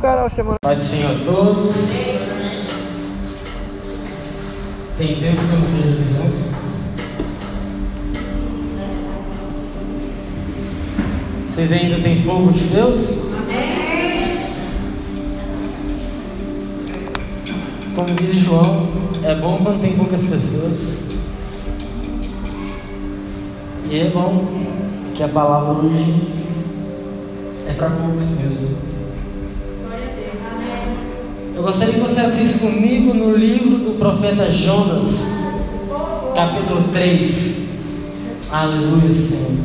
Carol, semana. Pai do Senhor a todos. Tem tempo que eu não vejo os irmãos. Vocês ainda têm fogo de Deus? Como diz João, é bom quando tem poucas pessoas. E é bom que a palavra hoje é para poucos mesmo. Eu gostaria que você abrisse comigo no livro do profeta Jonas, capítulo 3. Aleluia, Senhor.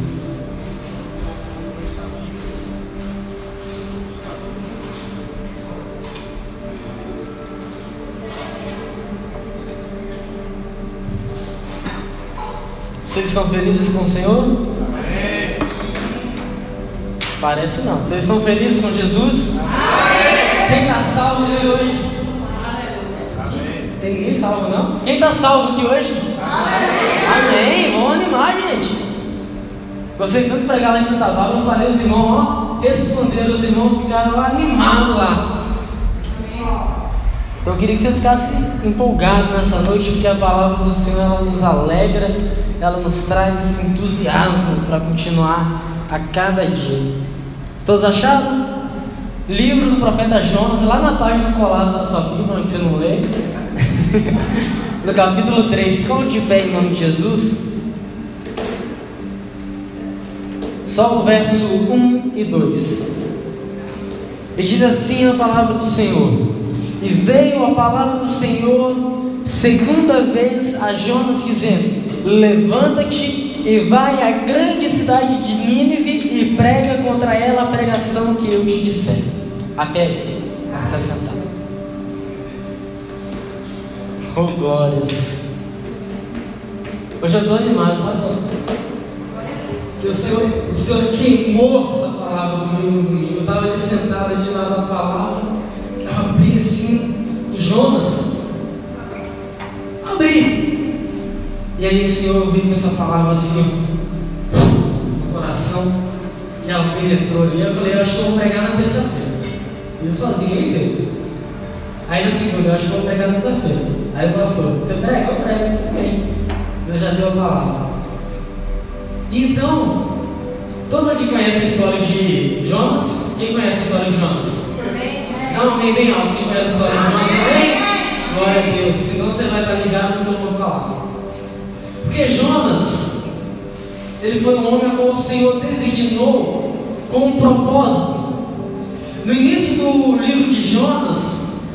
Vocês estão felizes com o Senhor? Amém. Parece não. Vocês estão felizes com Jesus? Amém. Quem está salvo aqui hoje? Amém. Tem ninguém salvo não? Quem está salvo aqui hoje? Amém. Amém. Vamos animar, gente. Gostei tanto de pregar lá em Santa Bárbara. Eu falei, os irmãos, ó, responderam, os irmãos ficaram animados lá. Então eu queria que você ficasse empolgado nessa noite, porque a palavra do Senhor ela nos alegra, ela nos traz entusiasmo para continuar a cada dia. Todos acharam? Livro do profeta Jonas, lá na página colada da sua Bíblia, onde você não lê, no capítulo 3, como de pé em nome de Jesus. Só o verso 1 e 2. E diz assim a palavra do Senhor. E veio a palavra do Senhor segunda vez a Jonas, dizendo: Levanta-te e vai à grande cidade de Nínive e prega contra ela a pregação que eu te disser. Até se sentar. Oh glórias! Hoje eu estou animado, sabe, pastor? Que o Senhor, o Senhor queimou essa palavra comigo Eu estava ali sentado ali na palavra. Eu abri assim, Jonas, abri. E aí o Senhor veio com essa palavra assim, no e ela penetrou ali. Eu falei, eu acho que eu vou pregar na terça-feira. Eu sozinho, aí Deus. Aí na segunda, eu acho que eu vou pregar na terça-feira. Aí o pastor, você prega? Eu prego. Amém. Deus já deu a palavra. Então, todos aqui conhecem a história de Jonas? Quem conhece a história de Jonas? Não, amém bem alto. Quem conhece a história de Jonas? Amém? Glória a Deus. Senão você vai estar ligado no que eu vou falar. Porque Jonas, ele foi um homem a qual o Senhor designou com um propósito. No início do livro de Jonas,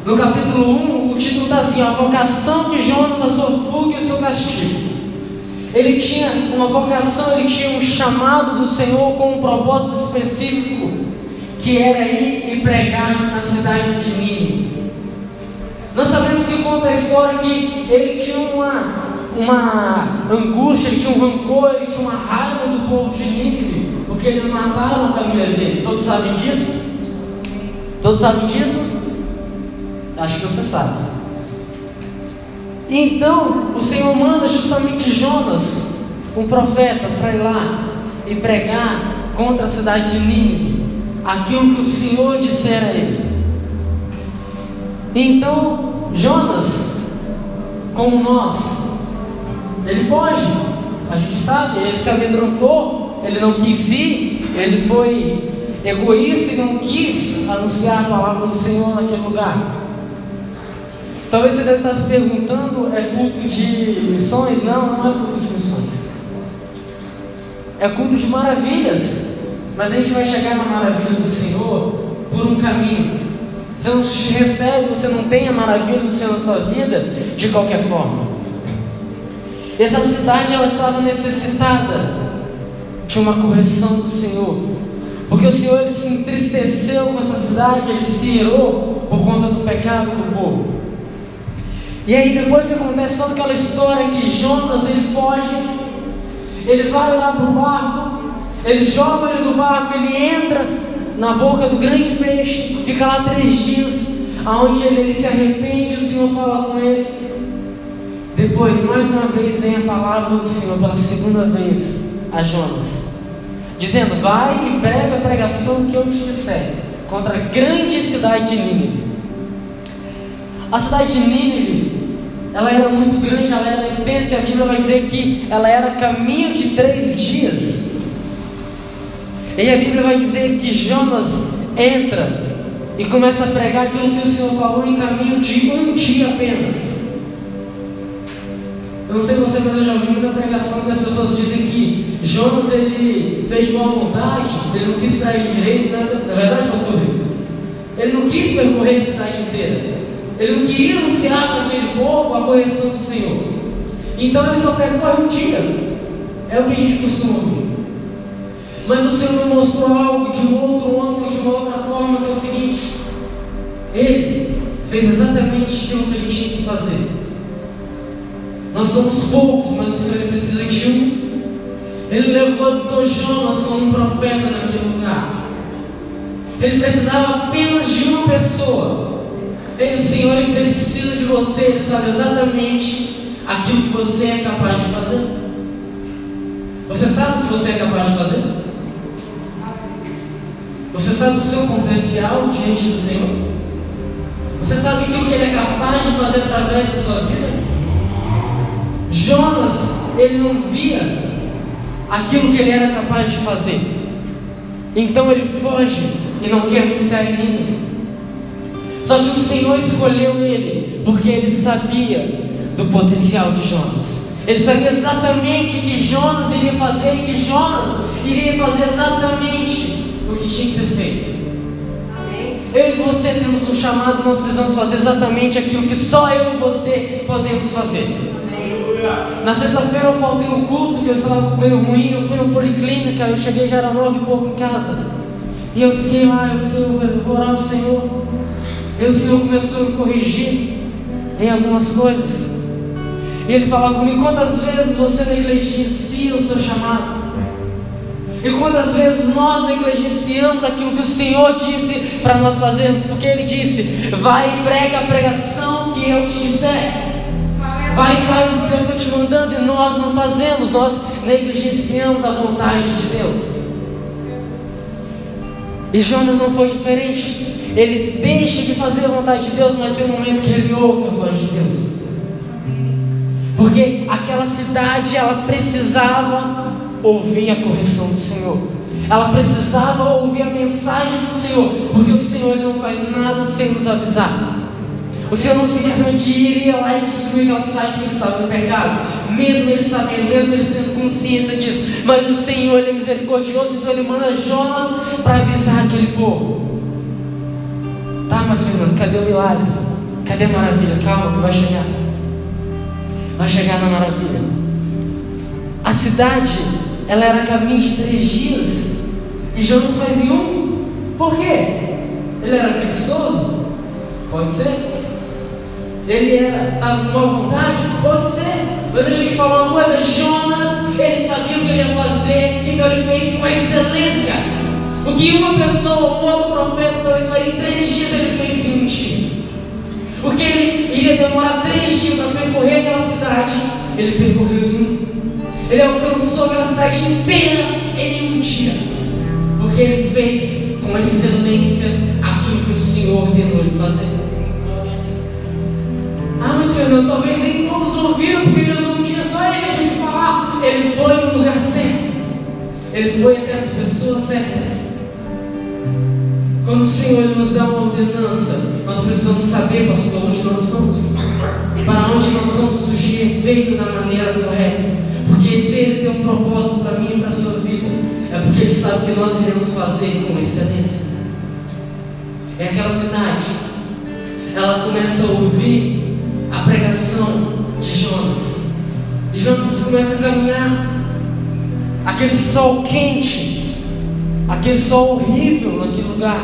no capítulo 1, o título está assim: A vocação de Jonas, a sua fuga e o seu castigo. Ele tinha uma vocação, ele tinha um chamado do Senhor com um propósito específico, que era ir e pregar na cidade de Nínive. Nós sabemos que conta a história que ele tinha uma, uma angústia, ele tinha um rancor, ele tinha uma raiva do povo de Nínive, porque eles mataram a família dele. Todos sabem disso? Todos sabem disso? Acho que você sabe. Então, o Senhor manda justamente Jonas, um profeta, para ir lá e pregar contra a cidade de Nínive, aquilo que o Senhor dissera a ele. Então, Jonas, como nós, ele foge, a gente sabe, ele se amedrontou, ele não quis ir, ele foi egoísta e não quis anunciar a palavra do Senhor naquele lugar. Talvez você deve estar se perguntando: é culto de missões? Não, não é culto de missões. É culto de maravilhas. Mas a gente vai chegar na maravilha do Senhor por um caminho. Você não recebe, você não tem a maravilha do Senhor na sua vida de qualquer forma. Essa cidade ela estava necessitada de uma correção do Senhor. Porque o Senhor ele se entristeceu com essa cidade, ele se irou por conta do pecado do povo. E aí depois que acontece toda aquela história que Jonas ele foge, ele vai lá para o barco, ele joga ele do barco, ele entra na boca do grande peixe, fica lá três dias, aonde ele, ele se arrepende, o Senhor fala com ele. Depois, mais uma vez, vem a palavra do Senhor pela segunda vez a Jonas, dizendo: Vai e prega a pregação que eu te disser. contra a grande cidade de Nínive. A cidade de Nínive, ela era muito grande, ela era extensa, e a Bíblia vai dizer que ela era caminho de três dias. E a Bíblia vai dizer que Jonas entra e começa a pregar aquilo que o Senhor falou em caminho de um dia apenas. Eu não sei você, mas eu já ouvi muita pregação que as pessoas dizem que Jonas ele fez boa vontade, ele não quis para ir direito, na, né? na verdade, pastor Ele não quis percorrer a cidade inteira. Ele não queria anunciar para aquele povo a correção do Senhor. Então ele só percorre um dia. É o que a gente costuma ouvir. Mas o Senhor me mostrou algo de um outro ângulo, de uma outra forma, que é o seguinte: Ele fez exatamente aquilo que ele tinha que fazer. Nós somos poucos, mas o Senhor precisa de um. Ele levantou Jonas como um profeta naquele lugar. Ele precisava apenas de uma pessoa. E o Senhor ele precisa de você, Ele sabe exatamente aquilo que você é capaz de fazer. Você sabe o que você é capaz de fazer? Você sabe o seu potencial diante do Senhor? Você sabe aquilo que Ele é capaz de fazer através da sua vida? Jonas, ele não via aquilo que ele era capaz de fazer. Então ele foge e não quer iniciar em Nínive. Só que o Senhor escolheu ele, porque ele sabia do potencial de Jonas. Ele sabia exatamente o que Jonas iria fazer e que Jonas iria fazer exatamente o que tinha que ser feito. Eu e você temos um chamado, nós precisamos fazer exatamente aquilo que só eu e você podemos fazer. Na sexta-feira eu faltei no culto, que eu estava meio ruim, eu fui na policlínica, eu cheguei já era nove e pouco em casa. E eu fiquei lá, eu fiquei, eu vou orar ao Senhor. E o Senhor começou a me corrigir em algumas coisas. E ele falava comigo, quantas vezes você negligencia o seu chamado? E quantas vezes nós negligenciamos aquilo que o Senhor disse para nós fazermos? Porque Ele disse: Vai e prega a pregação que eu te disser. Vai faz o que eu estou te mandando e nós não fazemos, nós negligenciamos a vontade de Deus. E Jonas não foi diferente. Ele deixa de fazer a vontade de Deus, mas tem um momento que ele ouve a voz de Deus. Porque aquela cidade, ela precisava ouvir a correção do Senhor. Ela precisava ouvir a mensagem do Senhor, porque o Senhor não faz nada sem nos avisar. O Senhor não simplesmente iria lá e destruir aquela cidade porque estava no pecado, mesmo ele sabendo, mesmo ele tendo consciência disso. Mas o Senhor é misericordioso, então ele manda Jonas para avisar aquele povo. Tá, mas Fernando, cadê o milagre? Cadê a maravilha? Calma, que vai chegar. Vai chegar na maravilha. A cidade, ela era caminho de três dias. E Jonas faz em um. Por quê? Ele era preguiçoso? Pode ser. Ele era com boa vontade? Pode ser. Mas deixa eu te falar uma coisa: Jonas, ele sabia o que ele ia fazer, então ele fez com excelência. O que uma pessoa, um outro profeta, talvez faria em três dias, ele fez em um dia. O que ele iria demorar três dias para percorrer aquela cidade, ele percorreu em um. Ele alcançou aquela cidade inteira em um dia. Porque ele fez com excelência aquilo que o Senhor ordenou ele fazer. Fernando, talvez nem todos ouviram, porque ele não tinha só ele, te falar. Ele foi no lugar certo. Ele foi até as pessoas certas. Quando o Senhor nos dá uma ordenança, nós precisamos saber, pastor, onde nós vamos. Para onde nós vamos surgir efeito da maneira correta. Porque se Ele tem um propósito para mim e para a sua vida, é porque Ele sabe que nós iremos fazer com excelência. É aquela cidade. Ela começa a ouvir a pregação de Jonas. E Jonas começa a caminhar. Aquele sol quente, aquele sol horrível naquele lugar.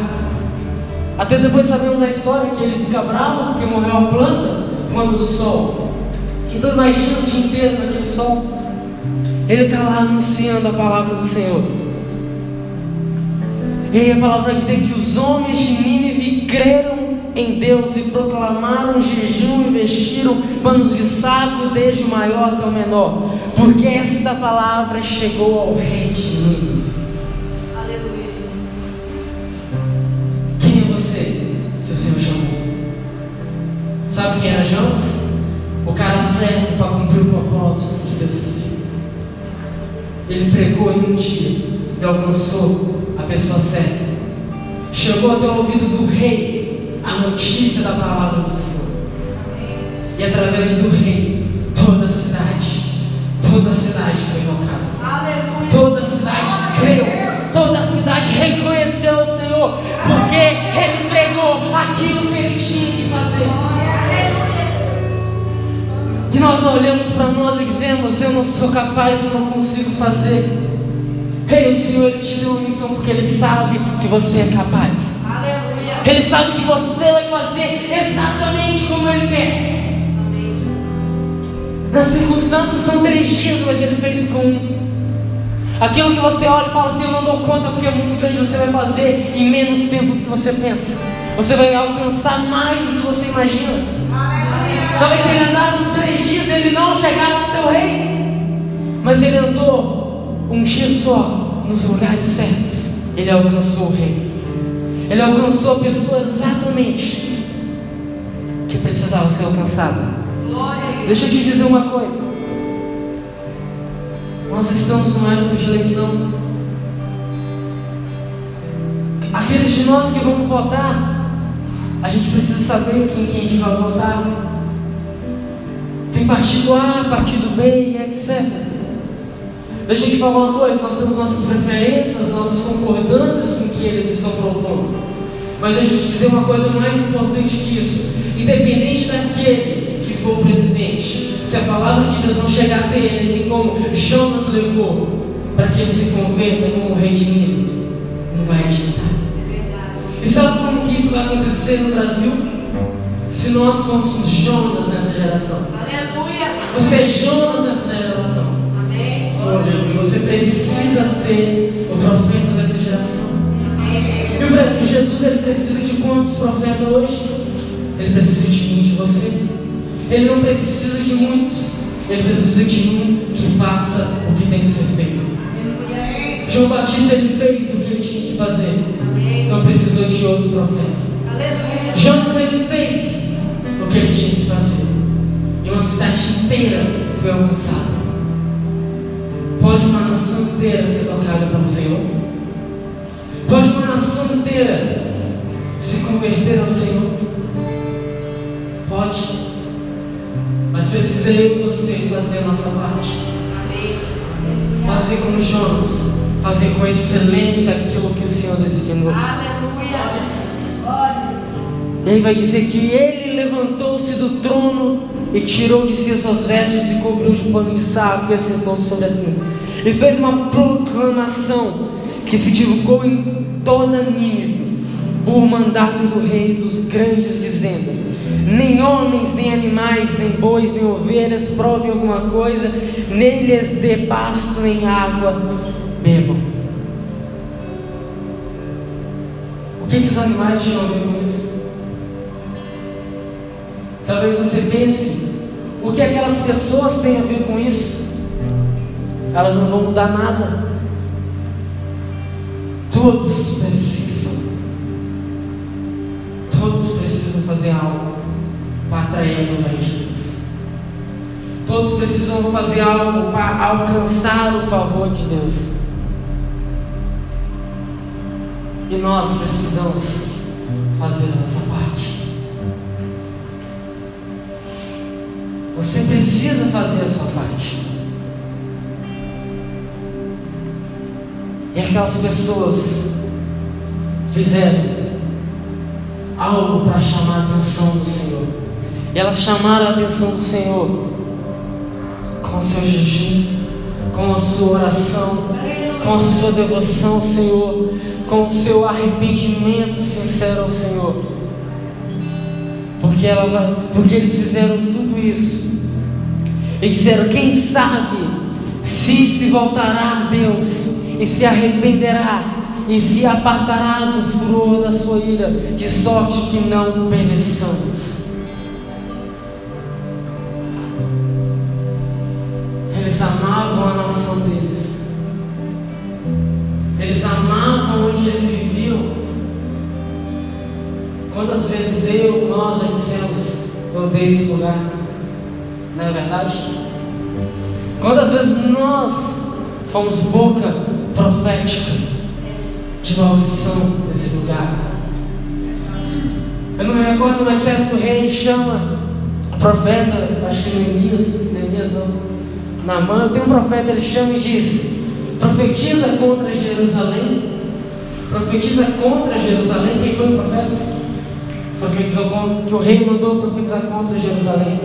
Até depois sabemos a história que ele fica bravo porque morreu a planta quando do sol. Então imagina o dia inteiro naquele sol. Ele está lá anunciando a palavra do Senhor. E aí a palavra diz que os homens de Nínive creram em Deus e proclamaram jejum e vestiram panos de saco, desde o maior até o menor, porque esta palavra chegou ao rei de mim. Aleluia, Jesus. Quem é você que o Senhor chamou? Sabe quem era Jonas? O cara certo para cumprir o propósito que Deus queria. Ele pregou em um dia e alcançou a pessoa certa. Chegou até o ouvido do rei a notícia da palavra do Senhor. E através do rei, toda a cidade, toda a cidade foi tocada. Aleluia. Toda a cidade creu. Toda a cidade reconheceu o Senhor. Porque ele pregou aquilo que ele tinha que fazer. E nós olhamos para nós e dizemos: Eu não sou capaz, eu não consigo fazer. Ei, o Senhor te deu uma missão porque Ele sabe que você é capaz. Aleluia. Ele sabe que você vai fazer exatamente como Ele quer. Nas circunstâncias são três dias, mas Ele fez com. Aquilo que você olha e fala assim: Eu não dou conta porque é muito grande, você vai fazer em menos tempo do que você pensa. Você vai alcançar mais do que você imagina. Talvez se ele andasse os três dias, ele não chegasse até o rei. Mas ele andou um dia só nos lugares certos. Ele alcançou o rei. Ele alcançou a pessoa exatamente que precisava ser alcançada. Deixa eu te dizer uma coisa. Nós estamos numa época de eleição. Aqueles de nós que vamos votar, a gente precisa saber quem, quem a gente vai votar. Tem partido A, partido B, etc. Deixa eu te falar uma coisa, nós temos nossas preferências, nossas concordâncias que eles estão propondo. Mas deixa eu te dizer uma coisa mais importante que isso. Independente daquele que for o presidente, se a palavra de Deus não chegar até ele, assim como Jonas levou, para que ele se converta como rei de Nínive, não vai adiantar. E sabe como que isso vai acontecer no Brasil? Se nós formos Jonas nessa geração. Aleluia. Você é Jonas nessa geração. Amém. Olha, você precisa ser o profeta. E o pre- Jesus ele precisa de quantos profetas hoje? Ele precisa de mim, de você. Ele não precisa de muitos. Ele precisa de um que faça o que tem que ser feito. João Batista ele fez o que ele tinha que fazer. Não precisou de outro profeta. Jonas ele fez o que ele tinha que fazer. E uma cidade inteira foi alcançada. Pode uma nação inteira ser tocada pelo Senhor? Se converter ao Senhor? Pode. Mas precisa eu e você fazer a nossa parte. Fazer como Jonas. Fazer com excelência aquilo que o Senhor designou. Aleluia. E aí vai dizer que ele levantou-se do trono e tirou de si as suas vestes e cobriu de pano de saco e assentou-se sobre a cinza. E fez uma proclamação que se divulgou em toda Nínive por mandato do rei dos grandes, dizendo: Nem homens, nem animais, nem bois, nem ovelhas provem alguma coisa, nem lhes dê pasto nem água bebam. O que, que os animais tinham a ver com isso? Talvez você pense, o que aquelas pessoas têm a ver com isso? Elas não vão mudar nada. Todos precisam. Todos precisam fazer algo para atrair o reino de Deus. Todos precisam fazer algo para alcançar o favor de Deus. E nós precisamos fazer a nossa parte. Você precisa fazer a sua parte. E aquelas pessoas fizeram algo para chamar a atenção do Senhor. E elas chamaram a atenção do Senhor com o seu jejum, com a sua oração, com a sua devoção ao Senhor, com o seu arrependimento sincero ao Senhor. Porque, ela porque eles fizeram tudo isso. E disseram: quem sabe se se voltará a Deus e se arrependerá e se apartará do furor da sua ira, de sorte que não pereçamos. Eles amavam a nação deles. Eles amavam onde eles viviam. Quantas vezes eu, nós já dissemos, eu odeio esse lugar. Não é verdade? Quantas vezes nós fomos boca profética de maldição nesse lugar. Eu não me recordo, mas certo rei chama o profeta, acho que Neemias, Neemias não, na mão, tem um profeta, ele chama e diz: profetiza contra Jerusalém, profetiza contra Jerusalém. Quem foi o profeta? Profetizou contra, que o rei mandou profetizar contra Jerusalém.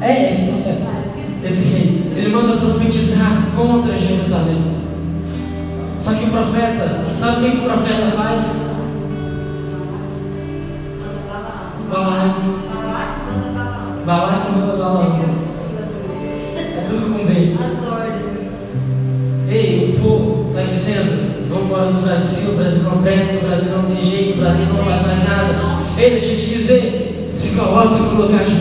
É esse profeta, esse rei. Ele manda profetizar contra Jerusalém. Só que o profeta, sabe o que, o profeta faz? Balaque. Balaque manda Balaque. É tudo com bem. As ordens. Ei, o povo está dizendo, vamos embora do Brasil, o Brasil não presta, o Brasil não tem jeito, o Brasil não vai fazer nada. Ei, deixa eu te dizer, se coloca no lugar de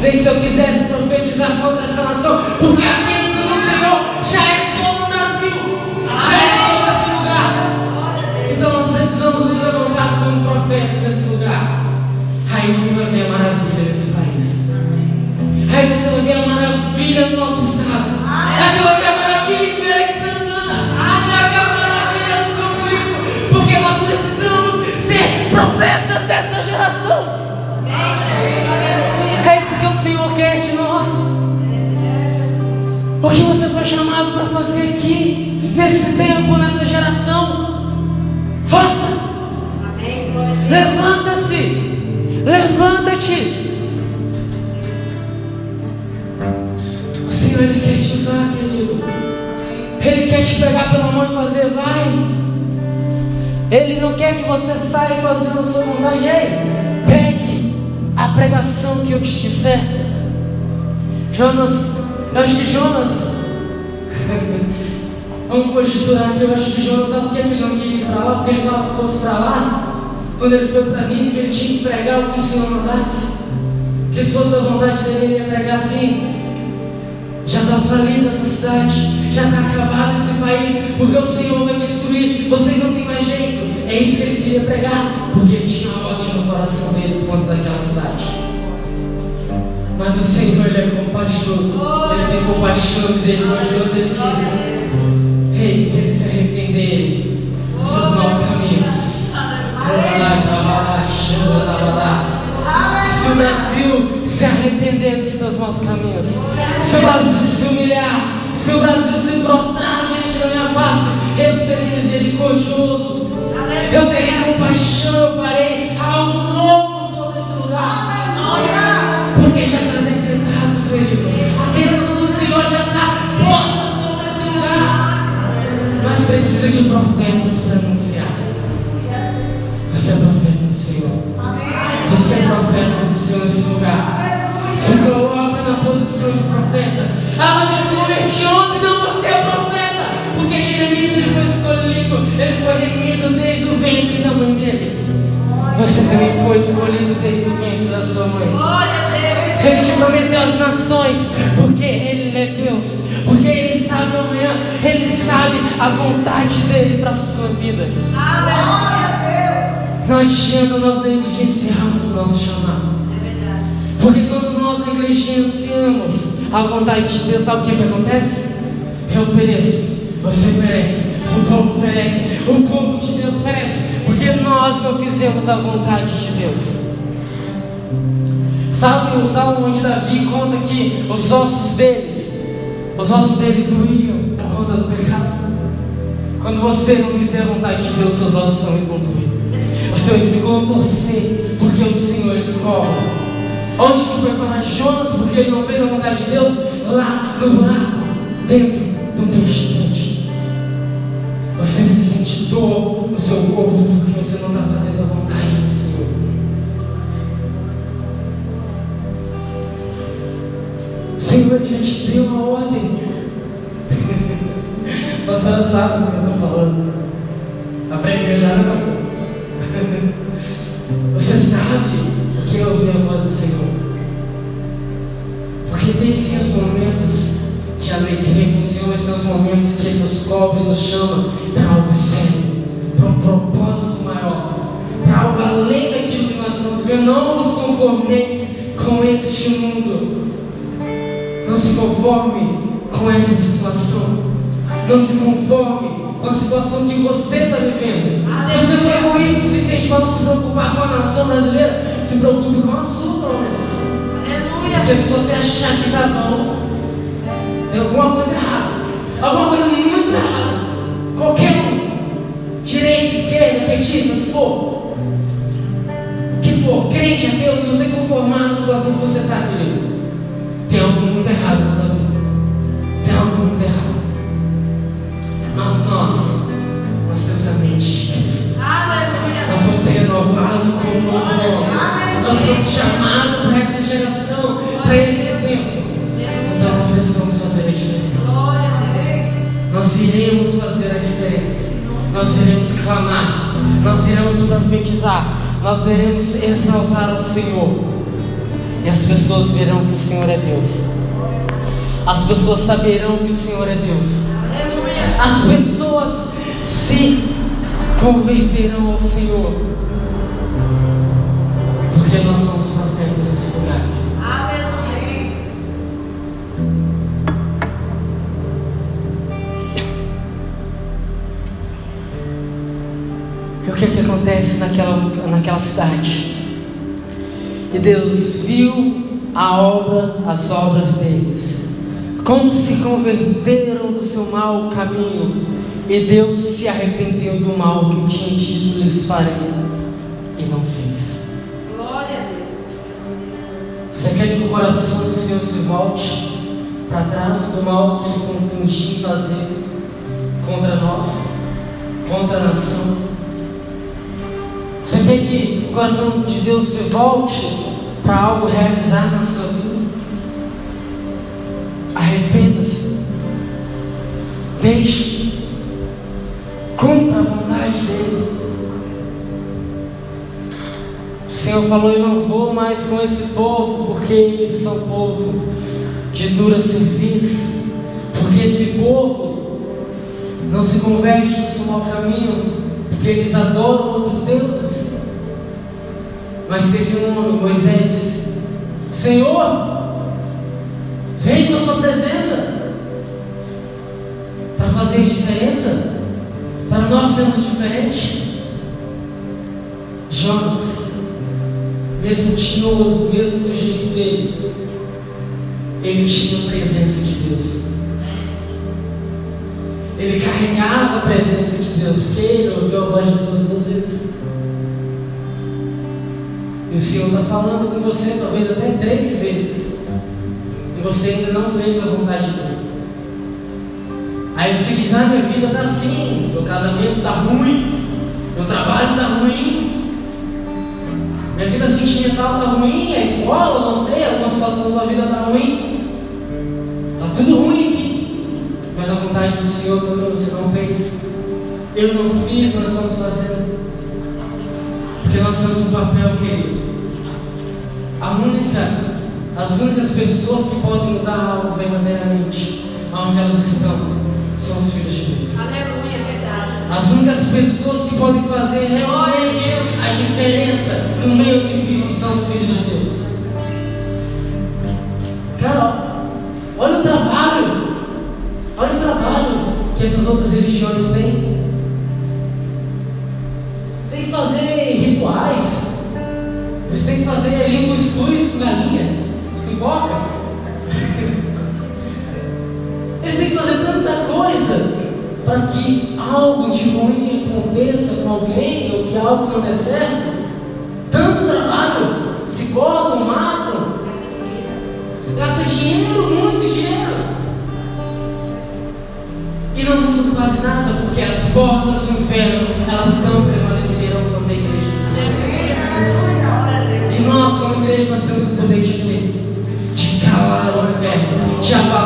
nem se eu quisesse profetizar contra essa nação, porque a Conjecturar aqui, eu acho que Jonas, sabe que ele não queria ir para lá? Porque ele falava que fosse para lá. Quando ele foi para Nínive, ele tinha que pregar o que o Senhor mandasse. Que se fosse a vontade dele, ele ia pregar assim. Já está falida essa cidade, já está acabado esse país, porque o Senhor vai destruir, vocês não têm mais jeito. É isso que ele queria pregar, porque ele tinha ódio no coração dele por conta daquela cidade. Mas o Senhor, Ele é compassioso, Ele tem compaixão, misericordioso, Ele diz: arrepender dos seus maus caminhos, se o Brasil se humilhar, se o Brasil se prostrar diante da minha face, eu serei misericordioso, eu terei compaixão, eu farei algo novo sobre esse lugar. Porque já está decretado, querido. A bênção do Senhor já está posta sobre esse lugar. Mas precisa de profetas Você também foi escolhido desde o ventre da sua mãe. Glória Deus. Ele te prometeu as nações, porque Ele é Deus, porque Ele sabe amanhã, Ele sabe a vontade dele para a sua vida. Aleluia. Não adianta nós negligenciarmos o nosso chamado, É verdade. porque quando nós negligenciamos a vontade de Deus, sabe o que, que acontece? Eu pereço, você perece, o povo perece, o povo de Deus perece, porque nós não fizemos a vontade de Deus. Sabe o salmo onde Davi conta que os ossos deles, os ossos dele doíam por conta do pecado? Quando você não fizer a vontade de Deus, seus ossos também vão doer. Os seus vão torcer, porque o Senhor ele cobra. Onde que foi para Jonas, porque ele não fez a vontade de Deus? Lá no buraco, dentro dor no seu corpo porque você não está fazendo a vontade do Senhor. Senhor a gente deu uma ordem. Você já sabe o que eu estou falando. Aprendeu já, né, pastor? Você sabe que é ouvir a voz do Senhor. Porque tem sim os momentos de alegria com o Senhor, mas tem os momentos que Ele nos cobre e nos chama conforme com essa situação. Não se conforme com a situação que você está vivendo. Se você for egoísta o suficiente para não se preocupar com a nação brasileira, se preocupe com a sua, pelo menos. Aleluia. Porque se você achar que tá bom, tem alguma coisa errada. Alguma coisa muito errada. Qualquer um. Direita, esquerda, petista, o que for. O que for. Crente a Deus, se você conformar na situação que você está, querido, tem algo muito errado Nós somos chamados para essa geração, para esse tempo. Então nós precisamos fazer a diferença. Nós iremos fazer a diferença. Nós iremos clamar. Nós iremos profetizar. Nós iremos exaltar ao Senhor. E as pessoas verão que o Senhor é Deus. As pessoas saberão que o Senhor é Deus. As pessoas se converterão ao Senhor. Porque nós somos profetas nesse lugar. Aleluia. E o que, que acontece naquela, naquela cidade? E Deus viu a obra, as obras deles, como se converteram do seu mau caminho, e Deus se arrependeu do mal que tinha dito lhes faria, e não fez. Glória a Deus. Você quer que o coração do Senhor se volte para trás do mal que ele continha em fazer contra nós, contra a nação? Você quer que o coração de Deus se volte para algo realizar na sua vida? Arrependa-se. Deixe. Falou: Eu não vou mais com esse povo, porque eles são povo de dura serviço. Porque esse povo não se converte no seu mau caminho, porque eles adoram outros deuses. Mas teve um homem, Moisés: Senhor, vem com a sua presença para fazer diferença, para nós sermos diferentes. Jonas, mesmo tinhoso, mesmo do jeito dele, ele tinha a presença de Deus. Ele carregava a presença de Deus, porque ele ouviu a voz de Deus duas vezes. E o Senhor está falando com você, talvez até três vezes. E você ainda não fez a vontade dele. Aí você diz, ah, minha vida está assim, meu casamento está ruim, meu trabalho está ruim, minha vida sentimental está ruim, a escola, não sei, alguma situação da sua vida está ruim. Está tudo ruim aqui. Mas a vontade do Senhor também você não fez. Eu não fiz, nós estamos fazendo. Porque nós temos um papel, querido. A única, as únicas pessoas que podem mudar algo verdadeiramente, aonde elas estão, são os filhos de Deus. Aleluia, verdade. As únicas pessoas que podem fazer realmente a diferença no meio de vidas são os filhos de Deus. Cara, olha o trabalho, olha o trabalho que essas outras religiões têm. Tem que fazer rituais, eles têm que fazer língua cruz com galinha, pipoca. Eles têm que fazer tanta coisa para que algo de ruim aconteça com alguém ou que algo não dê certo. Dinheiro, muito dinheiro. E não muda quase nada, porque as portas do inferno, elas não prevaleceram contra a igreja Senhor. E nós, como igreja, nós temos o poder de ler, de calar o inferno, de avalar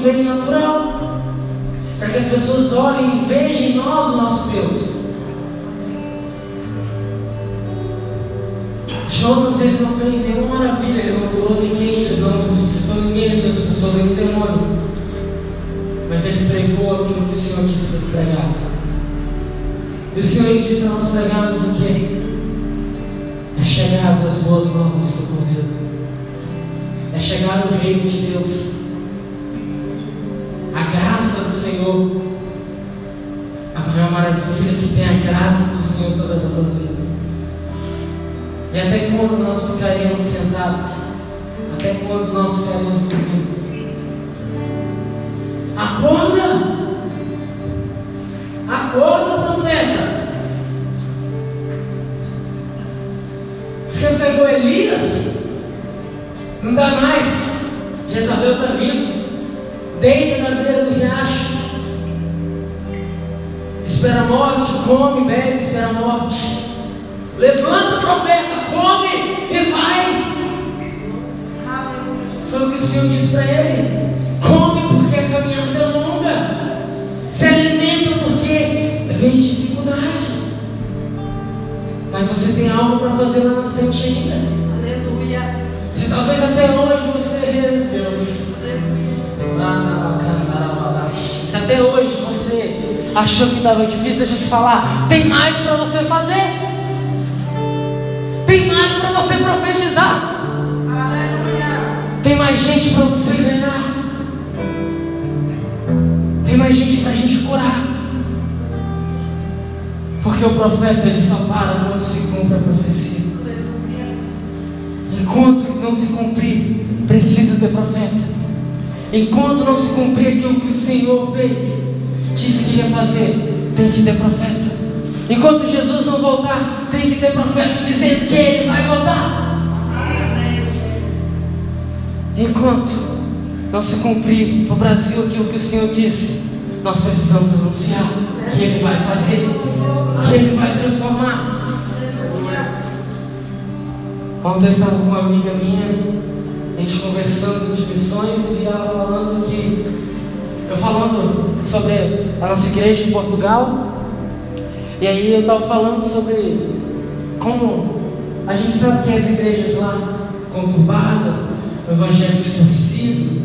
maravilhas do nosso meio natural, para que as pessoas olhem e vejam em nós o nosso Deus. Jonas ele não fez nenhuma maravilha, ele não curou ninguém, ele não ressuscitou ninguém, ele não expulsou nenhum demônio. Mas ele pregou aquilo que o Senhor disse para pregar. E o Senhor disse para nós pregarmos o quê? É chegar as boas novas do cordeiro. É chegar no reino de Deus. A graça do Senhor. A maior maravilha que tem a graça do Senhor sobre as nossas vidas. E até quando nós ficaremos sentados? Até quando nós ficaremos dormindo? Acorda! Acorda, profeta! Você pegou Elias? Não dá mais. Jezabel está vindo. Deita na beira do riacho. Espera a morte, come, bebe, espera a morte. Levanta, profeta, come e vai. Foi o que o Senhor disse para ele. Come porque a caminhada é longa. Se alimenta porque vem dificuldade. Mas você tem algo para fazer lá na frente ainda. Se talvez até hoje você achou que estava difícil, deixa eu te falar, tem mais para você fazer. Tem mais para você profetizar. Tem mais gente para você ganhar. Tem mais gente para a gente curar. Porque o profeta ele só para quando se cumpre a profecia. Enquanto não se cumprir, precisa ter profeta. Enquanto não se cumprir aquilo que o Senhor fez, disse que ia fazer, tem que ter profeta. Enquanto Jesus não voltar, tem que ter profeta dizendo que ele vai voltar. Enquanto não se cumprir para o Brasil aquilo que o Senhor disse, nós precisamos anunciar que Ele vai fazer, que Ele vai transformar. Ontem eu estava com uma amiga minha, a gente conversando de missões e ela falando que, eu falando sobre a nossa igreja em Portugal, e aí eu estava falando sobre como a gente sabe que as igrejas lá conturbadas, o evangelho distorcido,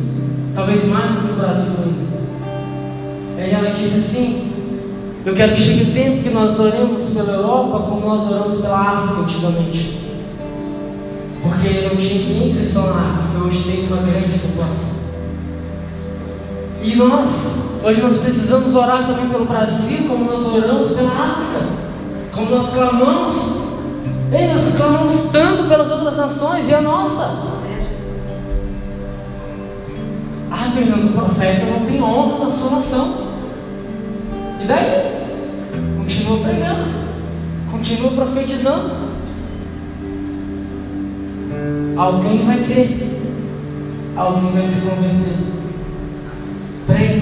talvez mais do que no Brasil ainda. E aí ela disse assim: Eu quero que chegue o tempo que nós oremos pela Europa como nós oramos pela África antigamente. Porque não tinha ninguém cristão na África, hoje tem uma grande população. E nós, hoje nós precisamos orar também pelo Brasil, como nós oramos pela África, como nós clamamos. Ei, nós clamamos tanto pelas outras nações e a nossa. Ah, Fernando, o profeta não tem honra na sua nação. E daí? Continua pregando, continua profetizando. Alguém vai crer, alguém vai se converter.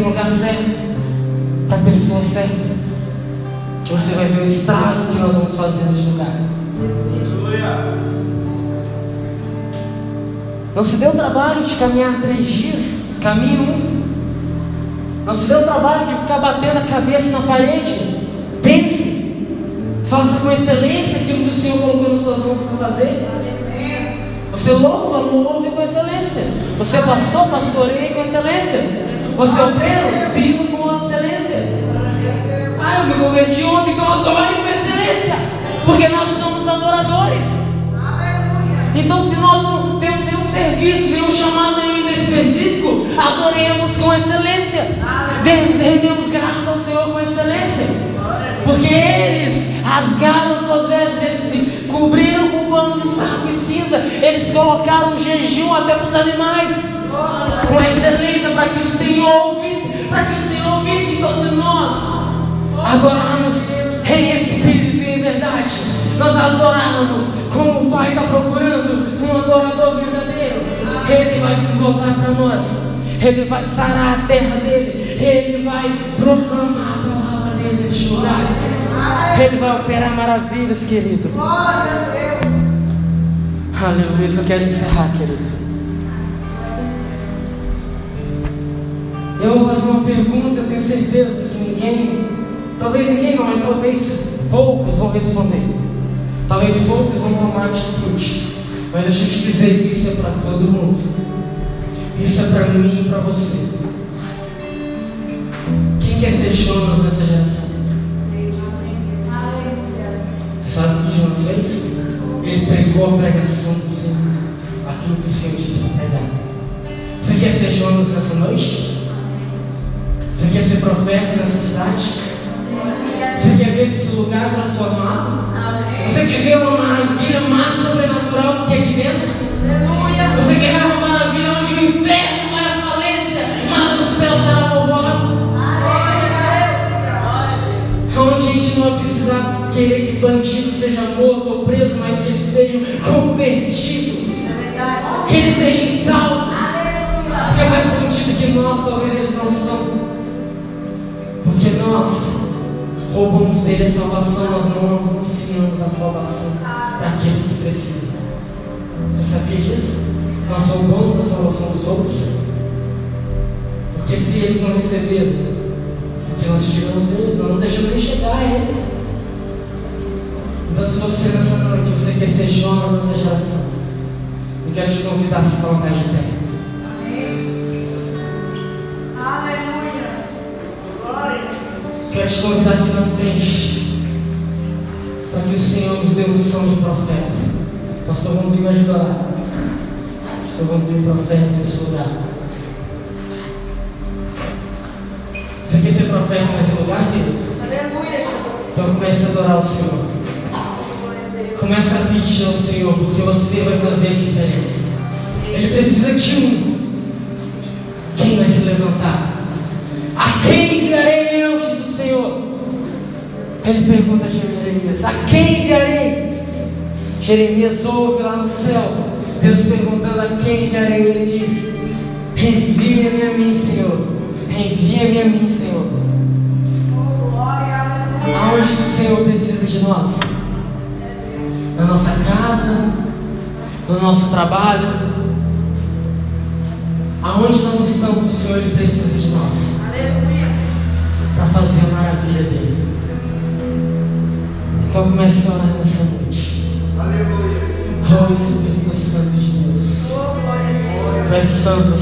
No lugar certo, para a pessoa certa, que você vai ver o estrago que nós vamos fazer nesse lugar. Não se deu o trabalho de caminhar três dias, caminho um. Não se deu o trabalho de ficar batendo a cabeça na parede. Pense, faça com excelência aquilo que o Senhor colocou nas suas mãos para fazer. Você louva, louve com excelência. Você é pastor, pastoreie com excelência. Você é obreiro, sirva com excelência. Ah, eu me converti ontem, então adore com excelência. Porque nós somos adoradores. Então, se nós não temos nenhum serviço, nenhum chamado ainda específico, adoremos com excelência. Rendemos graças ao Senhor com excelência. Porque eles rasgaram suas vestes, eles se cobriram com pano de saco e cinza, eles colocaram jejum até para os animais, com excelência, para que o Senhor ouvisse, para que o Senhor ouvisse. Então, se nós adorarmos em espírito e em verdade, nós adorarmos como o Pai está procurando um adorador verdadeiro, Ele vai se voltar para nós, Ele vai sarar a terra dele, Ele vai proclamar a palavra dele neste lugar, Ele vai operar maravilhas, querido. Aleluia, eu quero encerrar, querido. Eu vou fazer uma pergunta, eu tenho certeza que ninguém, talvez ninguém não, mas talvez poucos vão responder. Talvez poucos vão tomar atitude. Mas deixa eu te dizer, isso é para todo mundo. Isso é para mim e para você. Quem quer ser Jonas nessa geração? Sabe o que Jonas fez? Ele pregou a pregação do Senhor. Aquilo que o Senhor disse para pregar. Você quer ser Jonas nessa noite? Você quer ser profeta nessa cidade? Você quer ver esse lugar transformado? Você quer ver uma salvação, nós não anunciamos a salvação para aqueles que precisam. Você sabia disso? Nós roubamos a salvação dos outros. Porque se eles não receberam o que nós tiramos deles, nós não deixamos nem chegar a eles. Então, se você nessa noite você quer ser Jonas nessa geração, eu quero te convidar a se colocar de pé. Quero te convidar aqui na frente unção de profeta. Pastor Rodrigo me ajudará. Pastor Rodrigo profeta nesse lugar. Você quer ser profeta nesse lugar, querido? Então comece a adorar o Senhor. Comece a pedir ao Senhor, porque você vai fazer a diferença. Ele precisa de um. Quem vai se levantar? A quem enviarei eu, diz o Senhor? Ele pergunta a Jeremias: A quem enviarei? Jeremias ouve lá no céu. Deus perguntando a quem enviarei. Ele diz: Envia-me a mim, Senhor. Envia-me a mim, Senhor. Aonde o Senhor precisa de nós? Na nossa casa, no nosso trabalho. Aonde nós estamos, o Senhor precisa de nós para fazer a maravilha dele. Então comece a orar Aleluia. Oh Espírito Santo de Deus. Tu és santo,